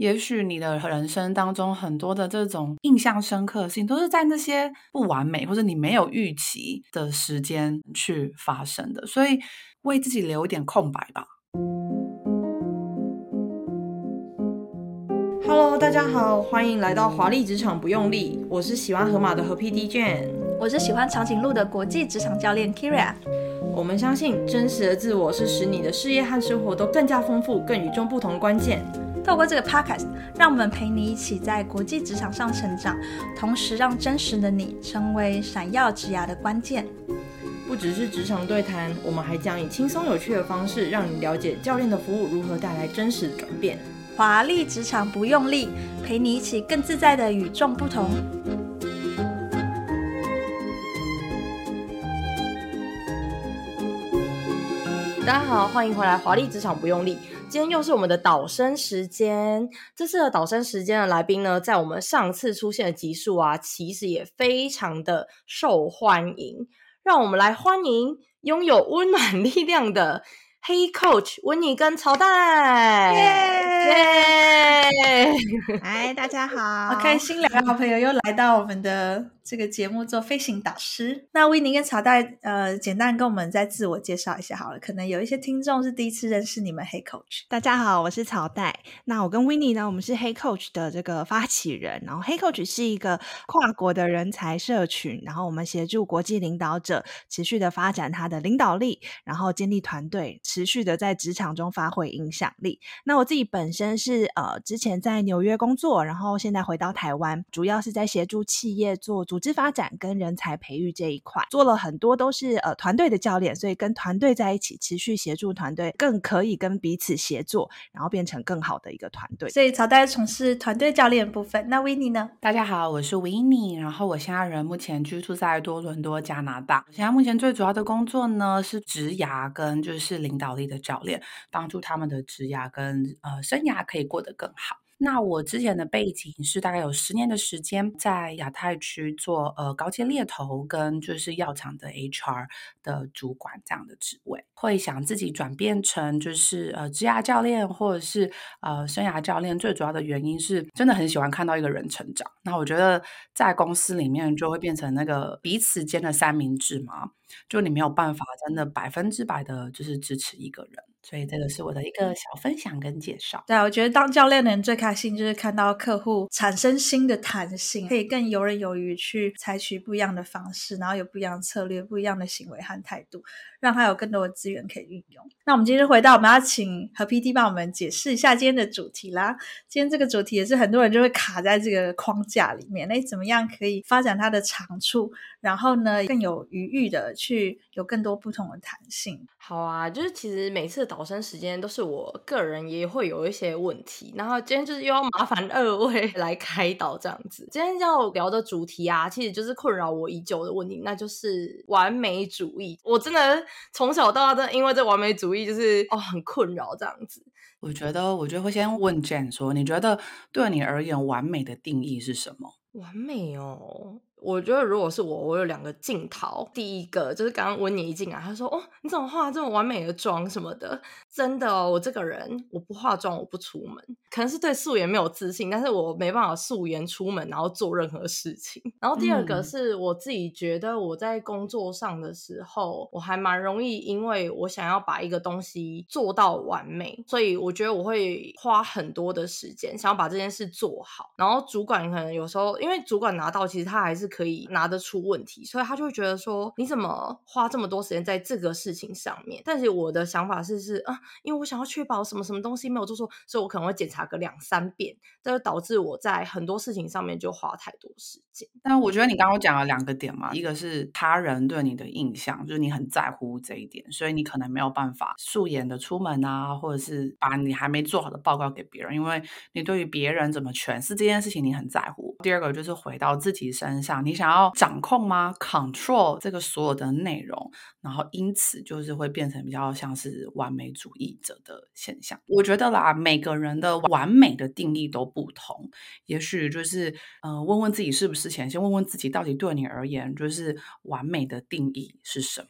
也许你的人生当中很多的这种印象深刻性，都是在那些不完美或者你没有预期的时间去发生的，所以为自己留一点空白吧。Hello，大家好，欢迎来到华丽职场不用力，我是喜欢河马的河 PD Jane，我是喜欢长颈鹿的国际职场教练 Kyria。我们相信真实的自我是使你的事业和生活都更加丰富、更与众不同的关键。透过这个 podcast，让我们陪你一起在国际职场上成长，同时让真实的你成为闪耀职涯的关键。不只是职场对谈，我们还将以轻松有趣的方式，让你了解教练的服务如何带来真实的转变。华丽职场不用力，陪你一起更自在的与众不同。大家好，欢迎回来，华丽职场不用力。今天又是我们的导生时间。这次的导生时间的来宾呢，在我们上次出现的集数啊，其实也非常的受欢迎。让我们来欢迎拥有温暖力量的。黑，Coach 温妮跟曹代，耶！嗨，大家好，好开心，两个好朋友又来到我们的这个节目做飞行导师。那维尼跟曹代，呃，简单跟我们再自我介绍一下好了。可能有一些听众是第一次认识你们，黑，Coach。大家好，我是曹代。那我跟维尼呢，我们是黑，Coach 的这个发起人。然后黑，Coach 是一个跨国的人才社群，然后我们协助国际领导者持续的发展他的领导力，然后建立团队。持续的在职场中发挥影响力。那我自己本身是呃，之前在纽约工作，然后现在回到台湾，主要是在协助企业做组织发展跟人才培育这一块，做了很多都是呃团队的教练，所以跟团队在一起，持续协助团队，更可以跟彼此协作，然后变成更好的一个团队。所以曹代从事团队教练部分。那 Winnie 呢？大家好，我是 Winnie，然后我现在人目前居住在多伦多加拿大。我现在目前最主要的工作呢是职涯跟就是领导力的教练，帮助他们的职涯跟呃生涯可以过得更好。那我之前的背景是大概有十年的时间在亚太区做呃高阶猎头跟就是药厂的 HR 的主管这样的职位，会想自己转变成就是呃职涯教练或者是呃生涯教练，最主要的原因是真的很喜欢看到一个人成长。那我觉得在公司里面就会变成那个彼此间的三明治嘛，就你没有办法真的百分之百的就是支持一个人。所以这个是我的一个小分享跟介绍。对，我觉得当教练的人最开心就是看到客户产生新的弹性，可以更游刃有余去采取不一样的方式，然后有不一样的策略、不一样的行为和态度，让他有更多的资源可以运用。那我们今天回到，我们要请河 PD 帮我们解释一下今天的主题啦。今天这个主题也是很多人就会卡在这个框架里面，那怎么样可以发展它的长处，然后呢更有余裕的去有更多不同的弹性？好啊，就是其实每次导生时间都是我个人也会有一些问题，然后今天就是又要麻烦二位来开导这样子。今天要聊的主题啊，其实就是困扰我已久的问题，那就是完美主义。我真的从小到大，真的因为这完美主义就是哦很困扰这样子。我觉得，我觉得会先问 Jane 说，你觉得对你而言完美的定义是什么？完美哦。我觉得如果是我，我有两个镜头。第一个就是刚刚温妮一进来，他说：“哦，你怎么化这么完美的妆什么的？”真的哦，我这个人我不化妆我不出门，可能是对素颜没有自信，但是我没办法素颜出门，然后做任何事情。然后第二个是我自己觉得我在工作上的时候，我还蛮容易，因为我想要把一个东西做到完美，所以我觉得我会花很多的时间想要把这件事做好。然后主管可能有时候，因为主管拿到，其实他还是。可以拿得出问题，所以他就会觉得说，你怎么花这么多时间在这个事情上面？但是我的想法是是啊，因为我想要确保什么什么东西没有做错，所以我可能会检查个两三遍，这就导致我在很多事情上面就花太多时间。但我觉得你刚刚讲了两个点嘛，一个是他人对你的印象，就是你很在乎这一点，所以你可能没有办法素颜的出门啊，或者是把你还没做好的报告给别人，因为你对于别人怎么诠释这件事情你很在乎。第二个就是回到自己身上，你想要掌控吗？Control 这个所有的内容，然后因此就是会变成比较像是完美主义者的现象。我觉得啦，每个人的完美的定义都不同，也许就是呃，问问自己是不是前，先问问自己到底对你而言，就是完美的定义是什么。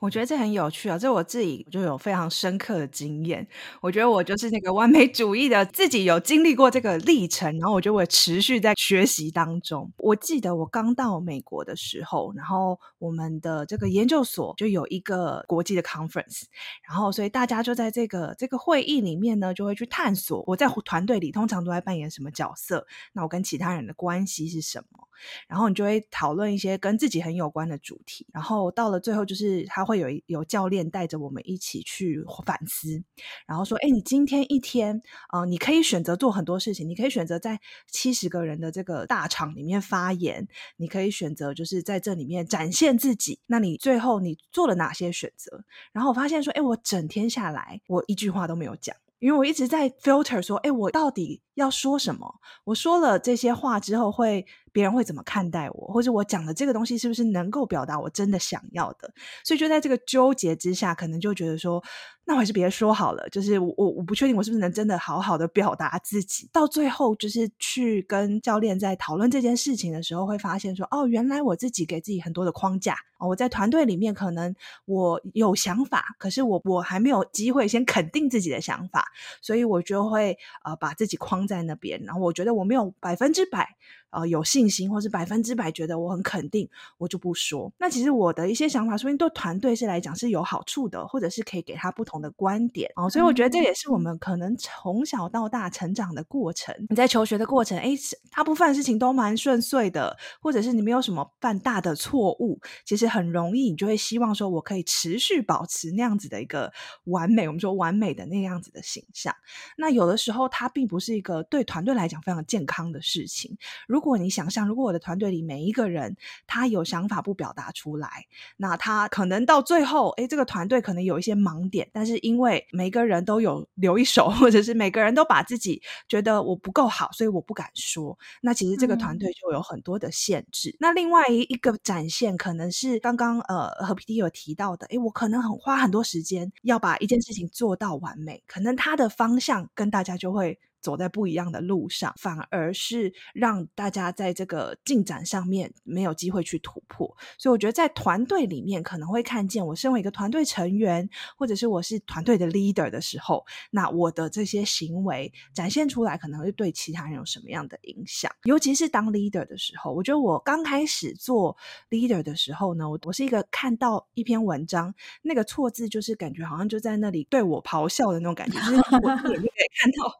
我觉得这很有趣啊，这我自己就有非常深刻的经验。我觉得我就是那个完美主义的，自己有经历过这个历程，然后我觉得我持续在学习当中。我记得我刚到美国的时候，然后我们的这个研究所就有一个国际的 conference，然后所以大家就在这个这个会议里面呢，就会去探索我在团队里通常都在扮演什么角色，那我跟其他人的关系是什么。然后你就会讨论一些跟自己很有关的主题，然后到了最后，就是他会有有教练带着我们一起去反思，然后说：“哎，你今天一天，呃，你可以选择做很多事情，你可以选择在七十个人的这个大场里面发言，你可以选择就是在这里面展现自己。那你最后你做了哪些选择？”然后我发现说：“哎，我整天下来，我一句话都没有讲，因为我一直在 filter 说：哎，我到底要说什么？我说了这些话之后会。”别人会怎么看待我，或者我讲的这个东西是不是能够表达我真的想要的？所以就在这个纠结之下，可能就觉得说，那我还是别说好了。就是我我我不确定我是不是能真的好好的表达自己。到最后，就是去跟教练在讨论这件事情的时候，会发现说，哦，原来我自己给自己很多的框架。哦，我在团队里面可能我有想法，可是我我还没有机会先肯定自己的想法，所以我就会呃把自己框在那边。然后我觉得我没有百分之百。呃，有信心，或是百分之百觉得我很肯定，我就不说。那其实我的一些想法，说不定对团队是来讲是有好处的，或者是可以给他不同的观点哦。所以我觉得这也是我们可能从小到大成长的过程。你在求学的过程，哎，大部分事情都蛮顺遂的，或者是你没有什么犯大的错误，其实很容易，你就会希望说我可以持续保持那样子的一个完美，我们说完美的那样子的形象。那有的时候，它并不是一个对团队来讲非常健康的事情。如如果你想象，如果我的团队里每一个人他有想法不表达出来，那他可能到最后，诶，这个团队可能有一些盲点，但是因为每个人都有留一手，或者是每个人都把自己觉得我不够好，所以我不敢说，那其实这个团队就有很多的限制。嗯、那另外一个展现，可能是刚刚呃和 PD 有提到的，诶，我可能很花很多时间要把一件事情做到完美，可能他的方向跟大家就会。走在不一样的路上，反而是让大家在这个进展上面没有机会去突破。所以我觉得在团队里面可能会看见，我身为一个团队成员，或者是我是团队的 leader 的时候，那我的这些行为展现出来，可能会对其他人有什么样的影响？尤其是当 leader 的时候，我觉得我刚开始做 leader 的时候呢，我我是一个看到一篇文章，那个错字就是感觉好像就在那里对我咆哮的那种感觉，就是我眼睛可以看到。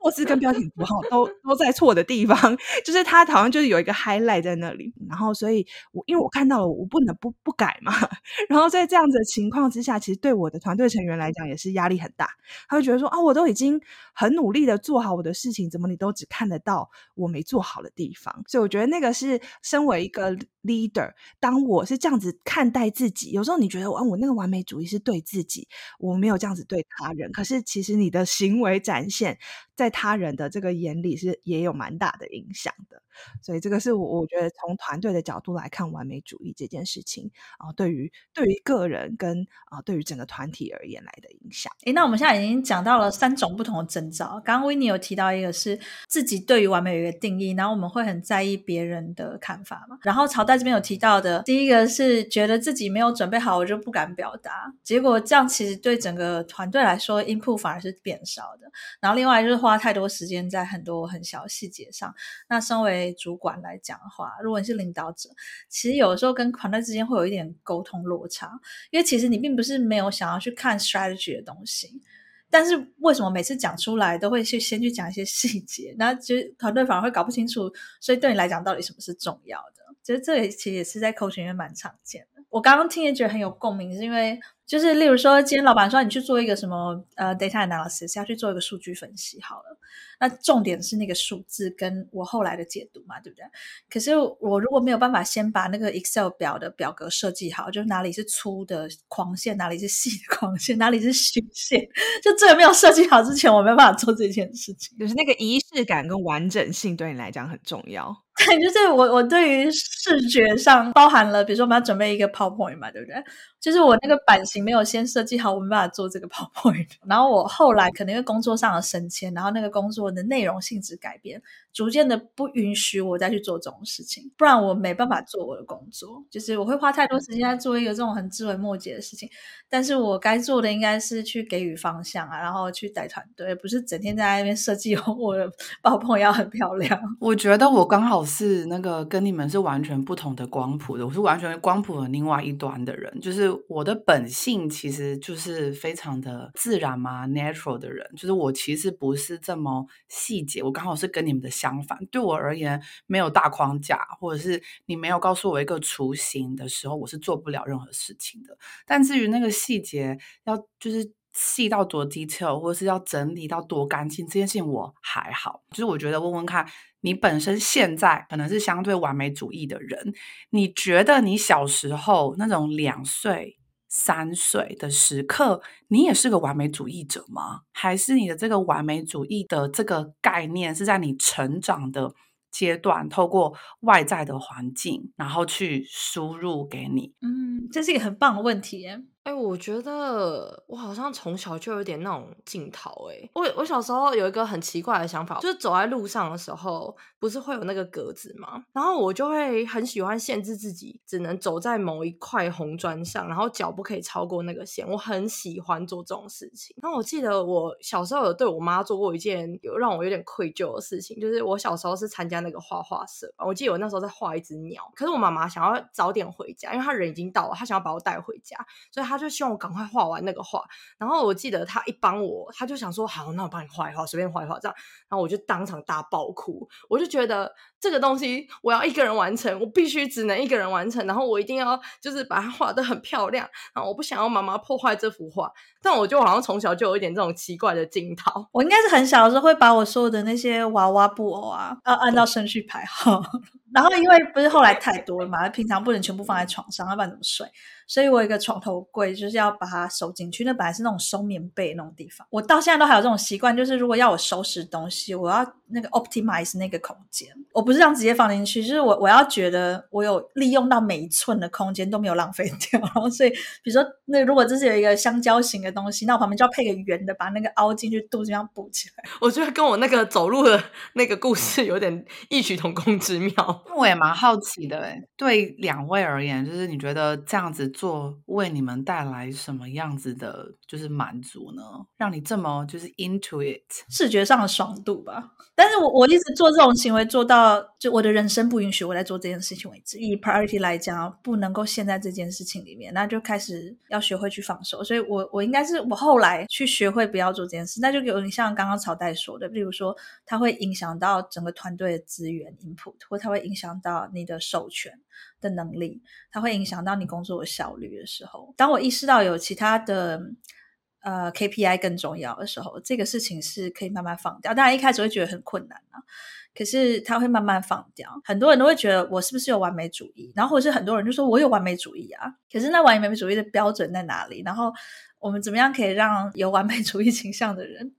错字跟标点符号都都在错的地方，就是它好像就是有一个 highlight 在那里，然后所以我因为我看到了，我不能不不改嘛。然后在这样子的情况之下，其实对我的团队成员来讲也是压力很大。他会觉得说啊，我都已经很努力的做好我的事情，怎么你都只看得到我没做好的地方？所以我觉得那个是身为一个 leader，当我是这样子看待自己，有时候你觉得我我那个完美主义是对自己，我没有这样子对他人，可是其实你的行为展现在。他人的这个眼里是也有蛮大的影响的，所以这个是我我觉得从团队的角度来看完美主义这件事情啊，对于对于个人跟啊对于整个团体而言来的影响。诶，那我们现在已经讲到了三种不同的征兆。刚刚 Winnie 有提到一个是自己对于完美有一个定义，然后我们会很在意别人的看法嘛。然后朝代这边有提到的，第一个是觉得自己没有准备好，我就不敢表达，结果这样其实对整个团队来说，input 反而是变少的。然后另外就是花太多时间在很多很小细节上。那身为主管来讲的话，如果你是领导者，其实有的时候跟团队之间会有一点沟通落差，因为其实你并不是没有想要去看 strategy 的东西，但是为什么每次讲出来都会去先去讲一些细节，那其实团队反而会搞不清楚，所以对你来讲到底什么是重要的？其实这也其实也是在 coaching 里面蛮常见的。我刚刚听也觉得很有共鸣，是因为。就是例如说，今天老板说你去做一个什么呃 data analysis，要去做一个数据分析好了。那重点是那个数字跟我后来的解读嘛，对不对？可是我如果没有办法先把那个 Excel 表的表格设计好，就是哪里是粗的框线，哪里是细的框线，哪里是虚线，就这个没有设计好之前，我没有办法做这件事情。就是那个仪式感跟完整性对你来讲很重要。对，就是我我对于视觉上包含了，比如说我们要准备一个 PowerPoint 嘛，对不对？就是我那个版型没有先设计好，我没办法做这个 PowerPoint。然后我后来可能因为工作上的升迁，然后那个工作的内容性质改变，逐渐的不允许我再去做这种事情，不然我没办法做我的工作。就是我会花太多时间在做一个这种很枝微末节的事情，但是我该做的应该是去给予方向啊，然后去带团队，不是整天在那边设计 我的 PowerPoint 要很漂亮。我觉得我刚好是那个跟你们是完全不同的光谱的，我是完全光谱的另外一端的人，就是。我的本性其实就是非常的自然嘛，natural 的人，就是我其实不是这么细节，我刚好是跟你们的相反。对我而言，没有大框架，或者是你没有告诉我一个雏形的时候，我是做不了任何事情的。但至于那个细节，要就是细到多 detail，或者是要整理到多干净，这件事情我还好。就是我觉得问问看。你本身现在可能是相对完美主义的人，你觉得你小时候那种两岁、三岁的时刻，你也是个完美主义者吗？还是你的这个完美主义的这个概念是在你成长的阶段，透过外在的环境，然后去输入给你？嗯，这是一个很棒的问题。哎，我觉得我好像从小就有点那种镜头。哎，我我小时候有一个很奇怪的想法，就是走在路上的时候，不是会有那个格子吗？然后我就会很喜欢限制自己，只能走在某一块红砖上，然后脚不可以超过那个线。我很喜欢做这种事情。然后我记得我小时候有对我妈做过一件有让我有点愧疚的事情，就是我小时候是参加那个画画社，我记得我那时候在画一只鸟，可是我妈妈想要早点回家，因为她人已经到了，她想要把我带回家，所以她。就希望我赶快画完那个画，然后我记得他一帮我，他就想说好，那我帮你画一画，随便画一画这样，然后我就当场大爆哭，我就觉得这个东西我要一个人完成，我必须只能一个人完成，然后我一定要就是把它画得很漂亮，然后我不想要妈妈破坏这幅画，但我就好像从小就有一点这种奇怪的镜头，我应该是很小的时候会把我所有的那些娃娃布偶啊，要 按照顺序排好，然后因为不是后来太多了嘛，平常不能全部放在床上，要不然怎么睡？所以我有一个床头柜，就是要把它收进去。那本来是那种收棉被那种地方，我到现在都还有这种习惯，就是如果要我收拾东西，我要那个 optimize 那个空间。我不是这样直接放进去，就是我我要觉得我有利用到每一寸的空间都没有浪费掉。然后所以，比如说那如果这是有一个香蕉型的东西，那我旁边就要配个圆的，把那个凹进去肚子这样补起来。我觉得跟我那个走路的那个故事有点异曲同工之妙。我也蛮好奇的，哎，对两位而言，就是你觉得这样子。做为你们带来什么样子的，就是满足呢？让你这么就是 into it，视觉上的爽度吧。但是我我一直做这种行为做到，就我的人生不允许我在做这件事情为止。以 priority 来讲，不能够陷在这件事情里面，那就开始要学会去放手。所以我，我我应该是我后来去学会不要做这件事。那就有点像刚刚曹代说的，比如说它会影响到整个团队的资源 input，或它会影响到你的授权。的能力，它会影响到你工作的效率的时候。当我意识到有其他的呃 KPI 更重要的时候，这个事情是可以慢慢放掉。当然一开始会觉得很困难啊，可是他会慢慢放掉。很多人都会觉得我是不是有完美主义，然后或者是很多人就说我有完美主义啊，可是那完美主义的标准在哪里？然后。我们怎么样可以让有完美主义倾向的人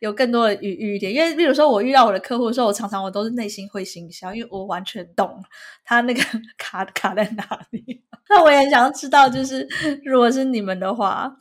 有更多的余裕一点？因为，比如说我遇到我的客户的时候，我常常我都是内心会心一笑，因为我完全懂他那个 卡卡在哪里。那我也想要知道，就是如果是你们的话，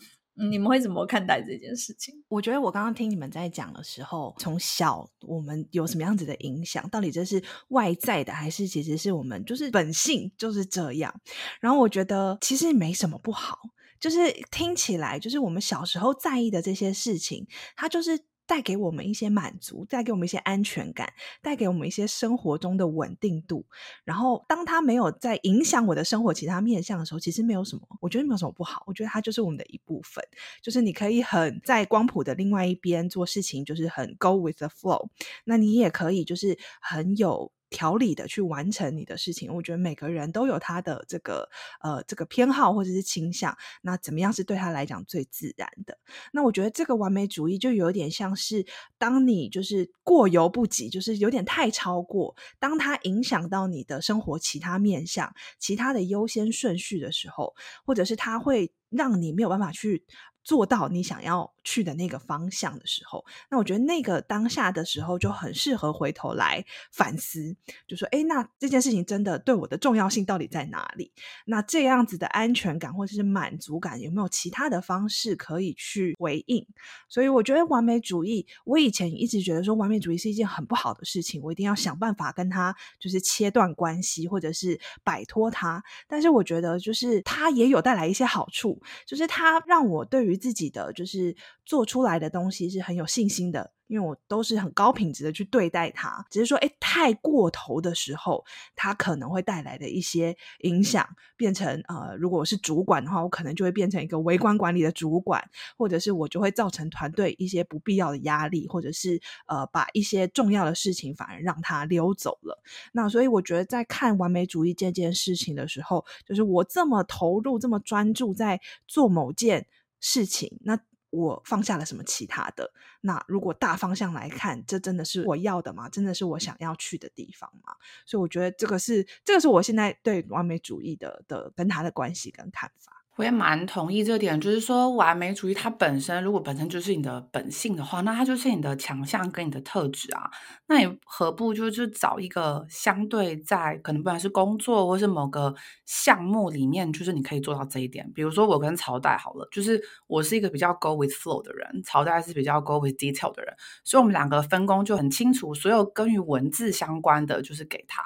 你们会怎么看待这件事情？我觉得我刚刚听你们在讲的时候，从小我们有什么样子的影响？到底这是外在的，还是其实是我们就是本性就是这样？然后我觉得其实没什么不好。就是听起来，就是我们小时候在意的这些事情，它就是带给我们一些满足，带给我们一些安全感，带给我们一些生活中的稳定度。然后，当它没有在影响我的生活其他面向的时候，其实没有什么，我觉得没有什么不好。我觉得它就是我们的一部分，就是你可以很在光谱的另外一边做事情，就是很 go with the flow。那你也可以就是很有。条理的去完成你的事情。我觉得每个人都有他的这个呃这个偏好或者是倾向，那怎么样是对他来讲最自然的？那我觉得这个完美主义就有点像是，当你就是过犹不及，就是有点太超过，当它影响到你的生活其他面向、其他的优先顺序的时候，或者是它会让你没有办法去。做到你想要去的那个方向的时候，那我觉得那个当下的时候就很适合回头来反思，就说：诶，那这件事情真的对我的重要性到底在哪里？那这样子的安全感或者是满足感有没有其他的方式可以去回应？所以我觉得完美主义，我以前一直觉得说完美主义是一件很不好的事情，我一定要想办法跟他就是切断关系，或者是摆脱他。但是我觉得就是它也有带来一些好处，就是它让我对于自己的就是做出来的东西是很有信心的。因为我都是很高品质的去对待它，只是说，哎，太过头的时候，它可能会带来的一些影响，变成呃，如果我是主管的话，我可能就会变成一个微观管理的主管，或者是我就会造成团队一些不必要的压力，或者是呃，把一些重要的事情反而让它溜走了。那所以我觉得，在看完美主义这件事情的时候，就是我这么投入、这么专注在做某件事情，那。我放下了什么其他的？那如果大方向来看，这真的是我要的吗？真的是我想要去的地方吗？所以我觉得这个是，这个是我现在对完美主义的的跟他的关系跟看法。我也蛮同意这点，就是说完美主义它本身如果本身就是你的本性的话，那它就是你的强项跟你的特质啊。那你何不就是找一个相对在可能不管是工作或是某个项目里面，就是你可以做到这一点。比如说我跟朝代好了，就是我是一个比较 go with flow 的人，朝代是比较 go with detail 的人，所以我们两个分工就很清楚，所有跟于文字相关的就是给他。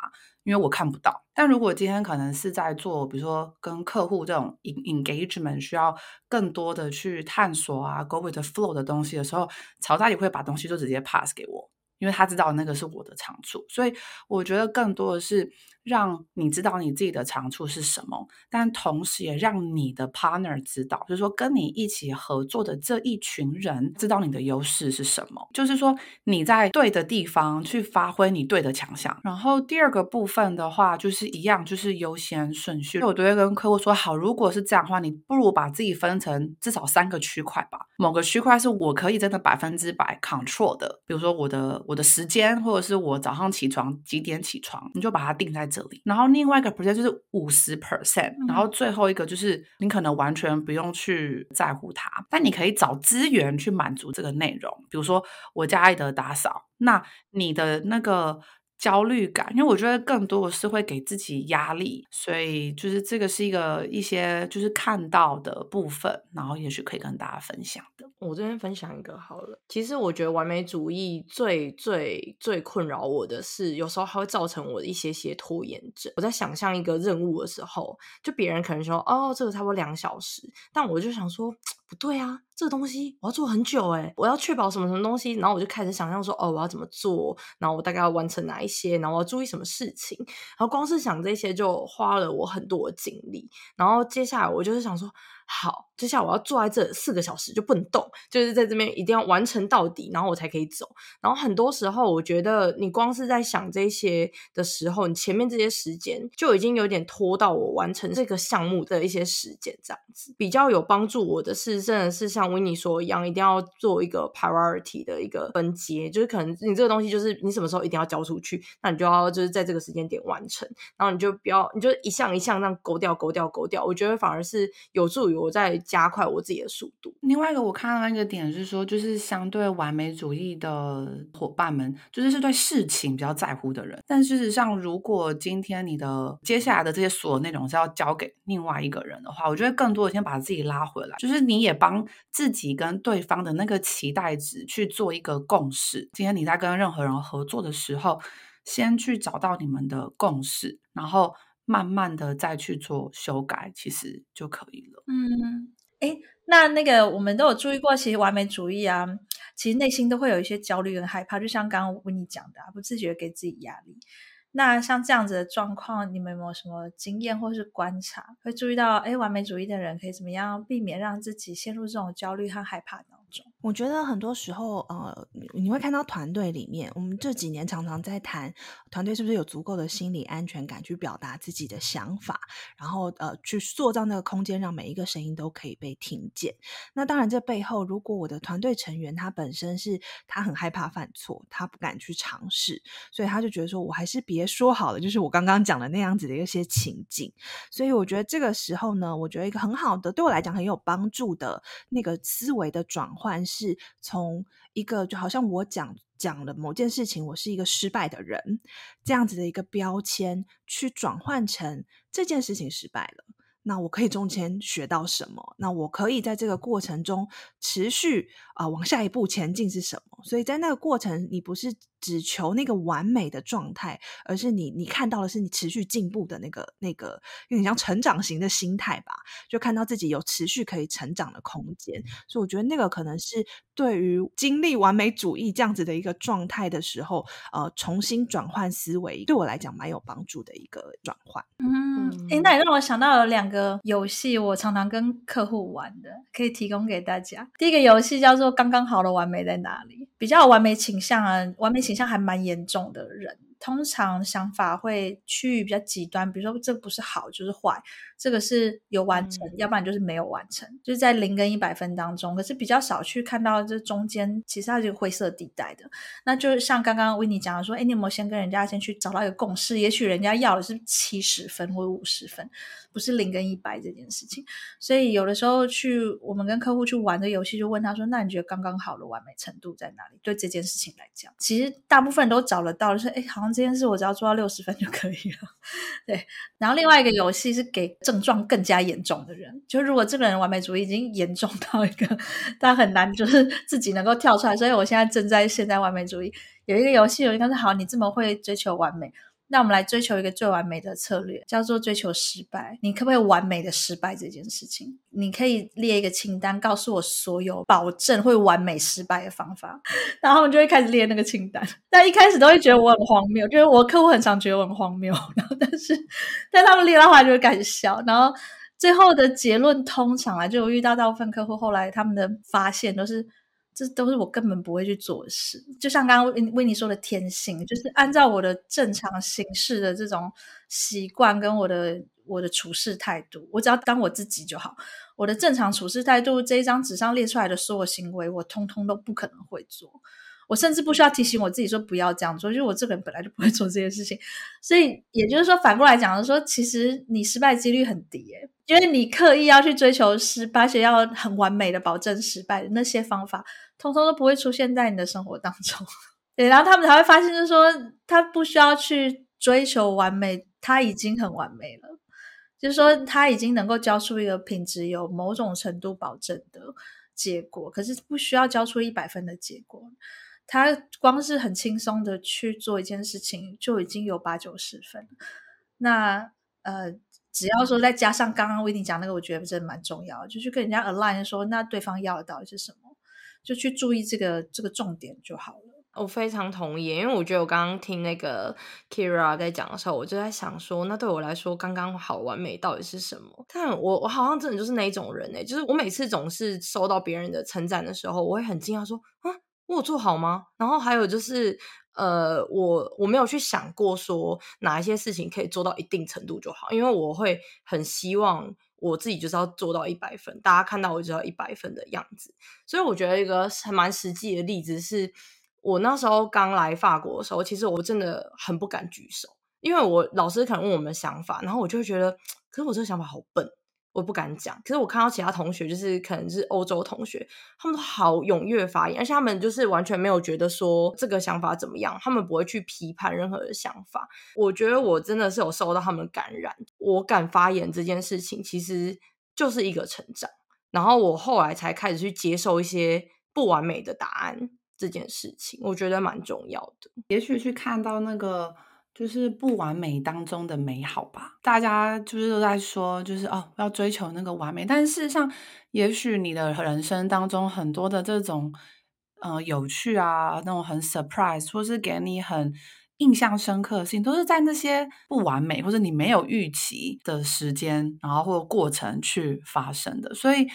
因为我看不到，但如果今天可能是在做，比如说跟客户这种 engagement 需要更多的去探索啊，go with the flow 的东西的时候，曹大也会把东西就直接 pass 给我，因为他知道那个是我的长处，所以我觉得更多的是。让你知道你自己的长处是什么，但同时也让你的 partner 知道，就是说跟你一起合作的这一群人知道你的优势是什么，就是说你在对的地方去发挥你对的强项。然后第二个部分的话，就是一样，就是优先顺序。我都会跟客户说，好，如果是这样的话，你不如把自己分成至少三个区块吧。某个区块是我可以真的百分之百 control 的，比如说我的我的时间，或者是我早上起床几点起床，你就把它定在。这里，然后另外一个 percent 就是五十 percent，然后最后一个就是你可能完全不用去在乎它，但你可以找资源去满足这个内容，比如说我家爱的打扫，那你的那个。焦虑感，因为我觉得更多的是会给自己压力，所以就是这个是一个一些就是看到的部分，然后也许可以跟大家分享的。我这边分享一个好了，其实我觉得完美主义最最最困扰我的是，有时候还会造成我的一些些拖延症。我在想象一个任务的时候，就别人可能说哦，这个差不多两小时，但我就想说。不对啊，这个东西我要做很久诶，我要确保什么什么东西，然后我就开始想象说，哦，我要怎么做，然后我大概要完成哪一些，然后我要注意什么事情，然后光是想这些就花了我很多的精力，然后接下来我就是想说。好，接下来我要坐在这四个小时就不能动，就是在这边一定要完成到底，然后我才可以走。然后很多时候，我觉得你光是在想这些的时候，你前面这些时间就已经有点拖到我完成这个项目的一些时间，这样子比较有帮助我的是，真的是像 Winnie 说一样，一定要做一个 priority 的一个分阶，就是可能你这个东西就是你什么时候一定要交出去，那你就要就是在这个时间点完成，然后你就不要，你就一项一项这样勾掉、勾掉、勾掉，我觉得反而是有助于。我在加快我自己的速度。另外一个我看到一个点是说，就是相对完美主义的伙伴们，就是是对事情比较在乎的人。但事实上，如果今天你的接下来的这些所有内容是要交给另外一个人的话，我觉得更多的先把自己拉回来，就是你也帮自己跟对方的那个期待值去做一个共识。今天你在跟任何人合作的时候，先去找到你们的共识，然后。慢慢的再去做修改，其实就可以了。嗯，诶，那那个我们都有注意过，其实完美主义啊，其实内心都会有一些焦虑跟害怕，就像刚刚我跟你讲的啊，不自觉给自己压力。那像这样子的状况，你们有没有什么经验或是观察，会注意到，诶，完美主义的人可以怎么样避免让自己陷入这种焦虑和害怕当中？我觉得很多时候，呃，你会看到团队里面，我们这几年常常在谈团队是不是有足够的心理安全感去表达自己的想法，然后呃，去塑造那个空间，让每一个声音都可以被听见。那当然，这背后如果我的团队成员他本身是他很害怕犯错，他不敢去尝试，所以他就觉得说我还是别说好了，就是我刚刚讲的那样子的一些情景。所以我觉得这个时候呢，我觉得一个很好的，对我来讲很有帮助的那个思维的转换是。是从一个就好像我讲讲了某件事情，我是一个失败的人，这样子的一个标签，去转换成这件事情失败了。那我可以中间学到什么？那我可以在这个过程中持续啊、呃、往下一步前进是什么？所以在那个过程，你不是只求那个完美的状态，而是你你看到的是你持续进步的那个那个有点像成长型的心态吧，就看到自己有持续可以成长的空间。所以我觉得那个可能是对于经历完美主义这样子的一个状态的时候，呃，重新转换思维，对我来讲蛮有帮助的一个转换。嗯，诶，那也让我想到有两个游戏，我常常跟客户玩的，可以提供给大家。第一个游戏叫做“刚刚好的完美在哪里”，比较完美倾向啊，完美倾像还蛮严重的人。通常想法会趋于比较极端，比如说这不是好就是坏，这个是有完成，嗯、要不然就是没有完成，就是在零跟一百分当中。可是比较少去看到这中间，其实它是个灰色地带的。那就是像刚刚 Winnie 讲的说，哎，你有没有先跟人家先去找到一个共识？也许人家要的是七十分或五十分，不是零跟一百这件事情。所以有的时候去我们跟客户去玩的游戏，就问他说：“那你觉得刚刚好的完美程度在哪里？”对这件事情来讲，其实大部分人都找得到，就是哎，好像。这件事我只要做到六十分就可以了，对。然后另外一个游戏是给症状更加严重的人，就如果这个人完美主义已经严重到一个他很难就是自己能够跳出来，所以我现在正在现在完美主义。有一个游戏，有一个是好，你这么会追求完美。那我们来追求一个最完美的策略，叫做追求失败。你可不可以完美的失败这件事情？你可以列一个清单，告诉我所有保证会完美失败的方法，然后我们就会开始列那个清单。但一开始都会觉得我很荒谬，就是我客户很常觉得我很荒谬，然后但是但他们列的话就会开始笑，然后最后的结论通常啊，就我遇到大部分客户后来他们的发现都是。这都是我根本不会去做的事，就像刚刚维维尼说的天性，就是按照我的正常形式的这种习惯跟我的我的处事态度，我只要当我自己就好。我的正常处事态度，这一张纸上列出来的所有行为，我通通都不可能会做。我甚至不需要提醒我自己说不要这样做，就是我这个人本来就不会做这些事情。所以也就是说，反过来讲，说其实你失败几率很低耶，因为你刻意要去追求失败，而且要很完美的保证失败的那些方法，通通都不会出现在你的生活当中。对，然后他们才会发现，就是说他不需要去追求完美，他已经很完美了。就是说他已经能够交出一个品质有某种程度保证的结果，可是不需要交出一百分的结果。他光是很轻松的去做一件事情，就已经有八九十分。那呃，只要说再加上刚刚维尼讲那个，我觉得真的蛮重要，就去跟人家 align 说，那对方要的到底是什么，就去注意这个这个重点就好了。我非常同意，因为我觉得我刚刚听那个 Kira 在讲的时候，我就在想说，那对我来说刚刚好完美到底是什么？但我我好像真的就是那一种人哎、就是我每次总是收到别人的称赞的时候，我会很惊讶说啊。我有做好吗？然后还有就是，呃，我我没有去想过说哪一些事情可以做到一定程度就好，因为我会很希望我自己就是要做到一百分，大家看到我就要一百分的样子。所以我觉得一个蛮实际的例子是，我那时候刚来法国的时候，其实我真的很不敢举手，因为我老师可能问我们的想法，然后我就会觉得，可是我这个想法好笨。我不敢讲，可是我看到其他同学，就是可能是欧洲同学，他们都好踊跃发言，而且他们就是完全没有觉得说这个想法怎么样，他们不会去批判任何的想法。我觉得我真的是有受到他们感染，我敢发言这件事情其实就是一个成长。然后我后来才开始去接受一些不完美的答案这件事情，我觉得蛮重要的。也许去看到那个。就是不完美当中的美好吧，大家就是都在说，就是哦，要追求那个完美。但事实上，也许你的人生当中很多的这种，呃，有趣啊，那种很 surprise，或是给你很印象深刻的事情，都是在那些不完美或者你没有预期的时间，然后或过程去发生的。所以。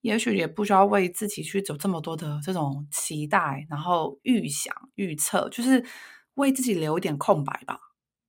也许也不需要为自己去走这么多的这种期待，然后预想、预测，就是为自己留一点空白吧。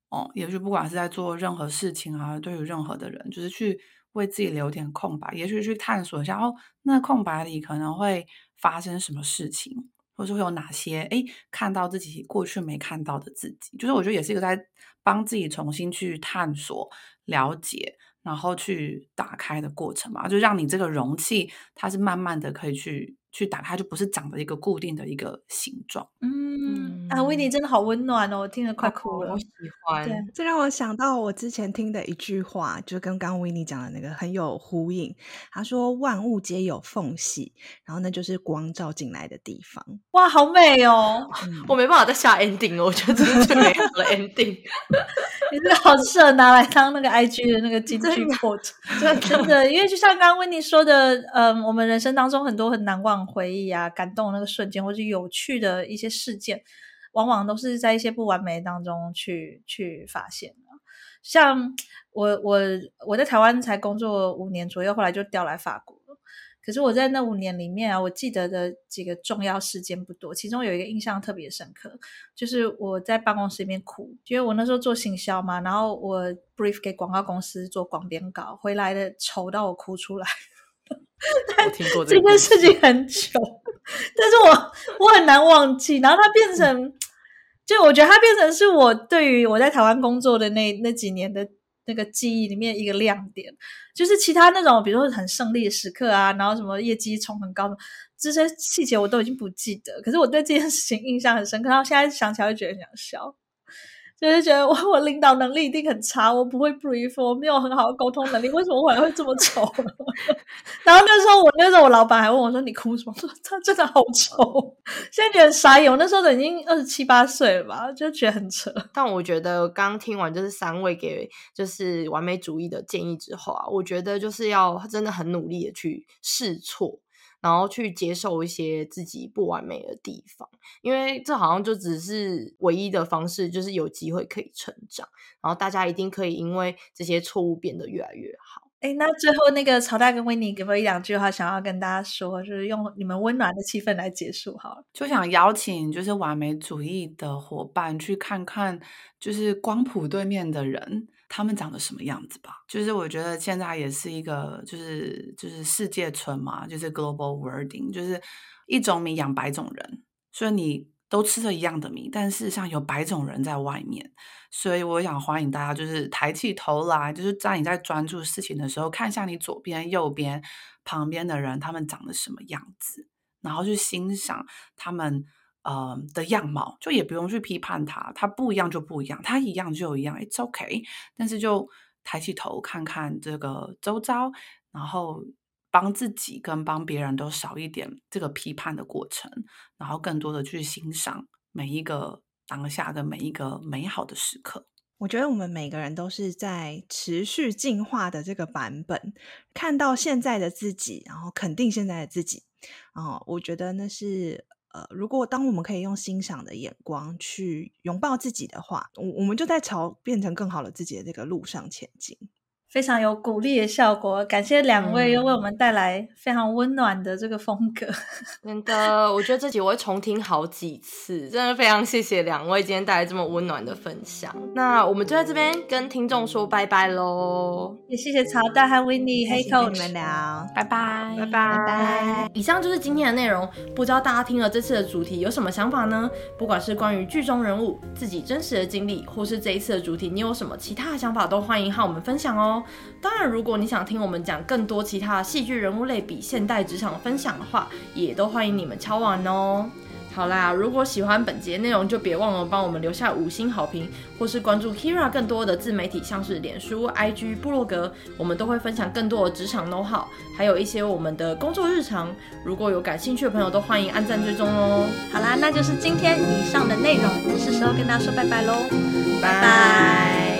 哦，也许不管是在做任何事情啊，对于任何的人，就是去为自己留点空白，也许去探索一下，哦，那空白里可能会发生什么事情，或是会有哪些哎，看到自己过去没看到的自己，就是我觉得也是一个在帮自己重新去探索、了解。然后去打开的过程嘛，就让你这个容器，它是慢慢的可以去去打它，就不是长的一个固定的一个形状。嗯，啊，Winnie 真的好温暖哦，我听了快哭了。我喜欢，对，这让我想到我之前听的一句话，就跟刚刚 Winnie 讲的那个很有呼应。他说：“万物皆有缝隙，然后那就是光照进来的地方。”哇，好美哦！嗯、我没办法再下 ending 了，我觉得这是最美好的 ending。你这个好适合拿来当那个 IG 的那个金句 quote，真的，因为就像刚刚 Winnie 说的，嗯，我们人生当中很多很难忘回忆啊，感动的那个瞬间，或是有趣的一些事件，往往都是在一些不完美当中去去发现的。像我我我在台湾才工作五年左右，后来就调来法国。可是我在那五年里面啊，我记得的几个重要事件不多，其中有一个印象特别深刻，就是我在办公室里面哭，因为我那时候做行销嘛，然后我 brief 给广告公司做广编稿，回来的丑到我哭出来。我听过这这件事情很久，但是我我很难忘记。然后它变成，嗯、就我觉得它变成是我对于我在台湾工作的那那几年的。那个记忆里面一个亮点，就是其他那种，比如说很胜利的时刻啊，然后什么业绩冲很高的这些细节我都已经不记得，可是我对这件事情印象很深刻，然后现在想起来就觉得很想笑。就是觉得我 我领导能力一定很差，我不会 brief，我没有很好的沟通能力，为什么我还会这么丑？然后那时候我那时候我老板还问我说：“你哭什么？” 说他真的好丑。现在觉得傻眼，我那时候都已经二十七八岁了吧，就觉得很扯。但我觉得刚听完就是三位给就是完美主义的建议之后啊，我觉得就是要真的很努力的去试错。然后去接受一些自己不完美的地方，因为这好像就只是唯一的方式，就是有机会可以成长。然后大家一定可以因为这些错误变得越来越好。哎，那最后那个曹大跟 Winnie 给我一两句话想要跟大家说，就是用你们温暖的气氛来结束好了。就想邀请就是完美主义的伙伴去看看，就是光谱对面的人。他们长得什么样子吧？就是我觉得现在也是一个，就是就是世界村嘛，就是 global wording，就是一种米养百种人，所以你都吃着一样的米，但事实上有百种人在外面。所以我想欢迎大家，就是抬起头来，就是在你在专注事情的时候，看一下你左边、右边、旁边的人，他们长得什么样子，然后去欣赏他们。呃的样貌，就也不用去批判他，他不一样就不一样，他一样就一样，it's okay。但是就抬起头看看这个周遭，然后帮自己跟帮别人都少一点这个批判的过程，然后更多的去欣赏每一个当下的每一个美好的时刻。我觉得我们每个人都是在持续进化的这个版本，看到现在的自己，然后肯定现在的自己。哦，我觉得那是。呃，如果当我们可以用欣赏的眼光去拥抱自己的话，我我们就在朝变成更好的自己的这个路上前进。非常有鼓励的效果，感谢两位又为我们带来非常温暖的这个风格。真的，我觉得这集我会重听好几次，真的非常谢谢两位今天带来这么温暖的分享。那我们就在这边跟听众说拜拜喽，也谢谢曹大和 Winnie，黑 Coach 你们聊，拜拜，拜拜，拜拜。以上就是今天的内容，不知道大家听了这次的主题有什么想法呢？不管是关于剧中人物、自己真实的经历，或是这一次的主题，你有什么其他的想法，都欢迎和我们分享哦。当然，如果你想听我们讲更多其他的戏剧人物类比现代职场分享的话，也都欢迎你们敲碗哦。好啦，如果喜欢本节内容，就别忘了帮我们留下五星好评，或是关注 Keira 更多的自媒体，像是脸书、IG、部落格，我们都会分享更多的职场 know how，还有一些我们的工作日常。如果有感兴趣的朋友，都欢迎按赞追踪哦。好啦，那就是今天以上的内容，是时候跟大家说拜拜喽，拜拜。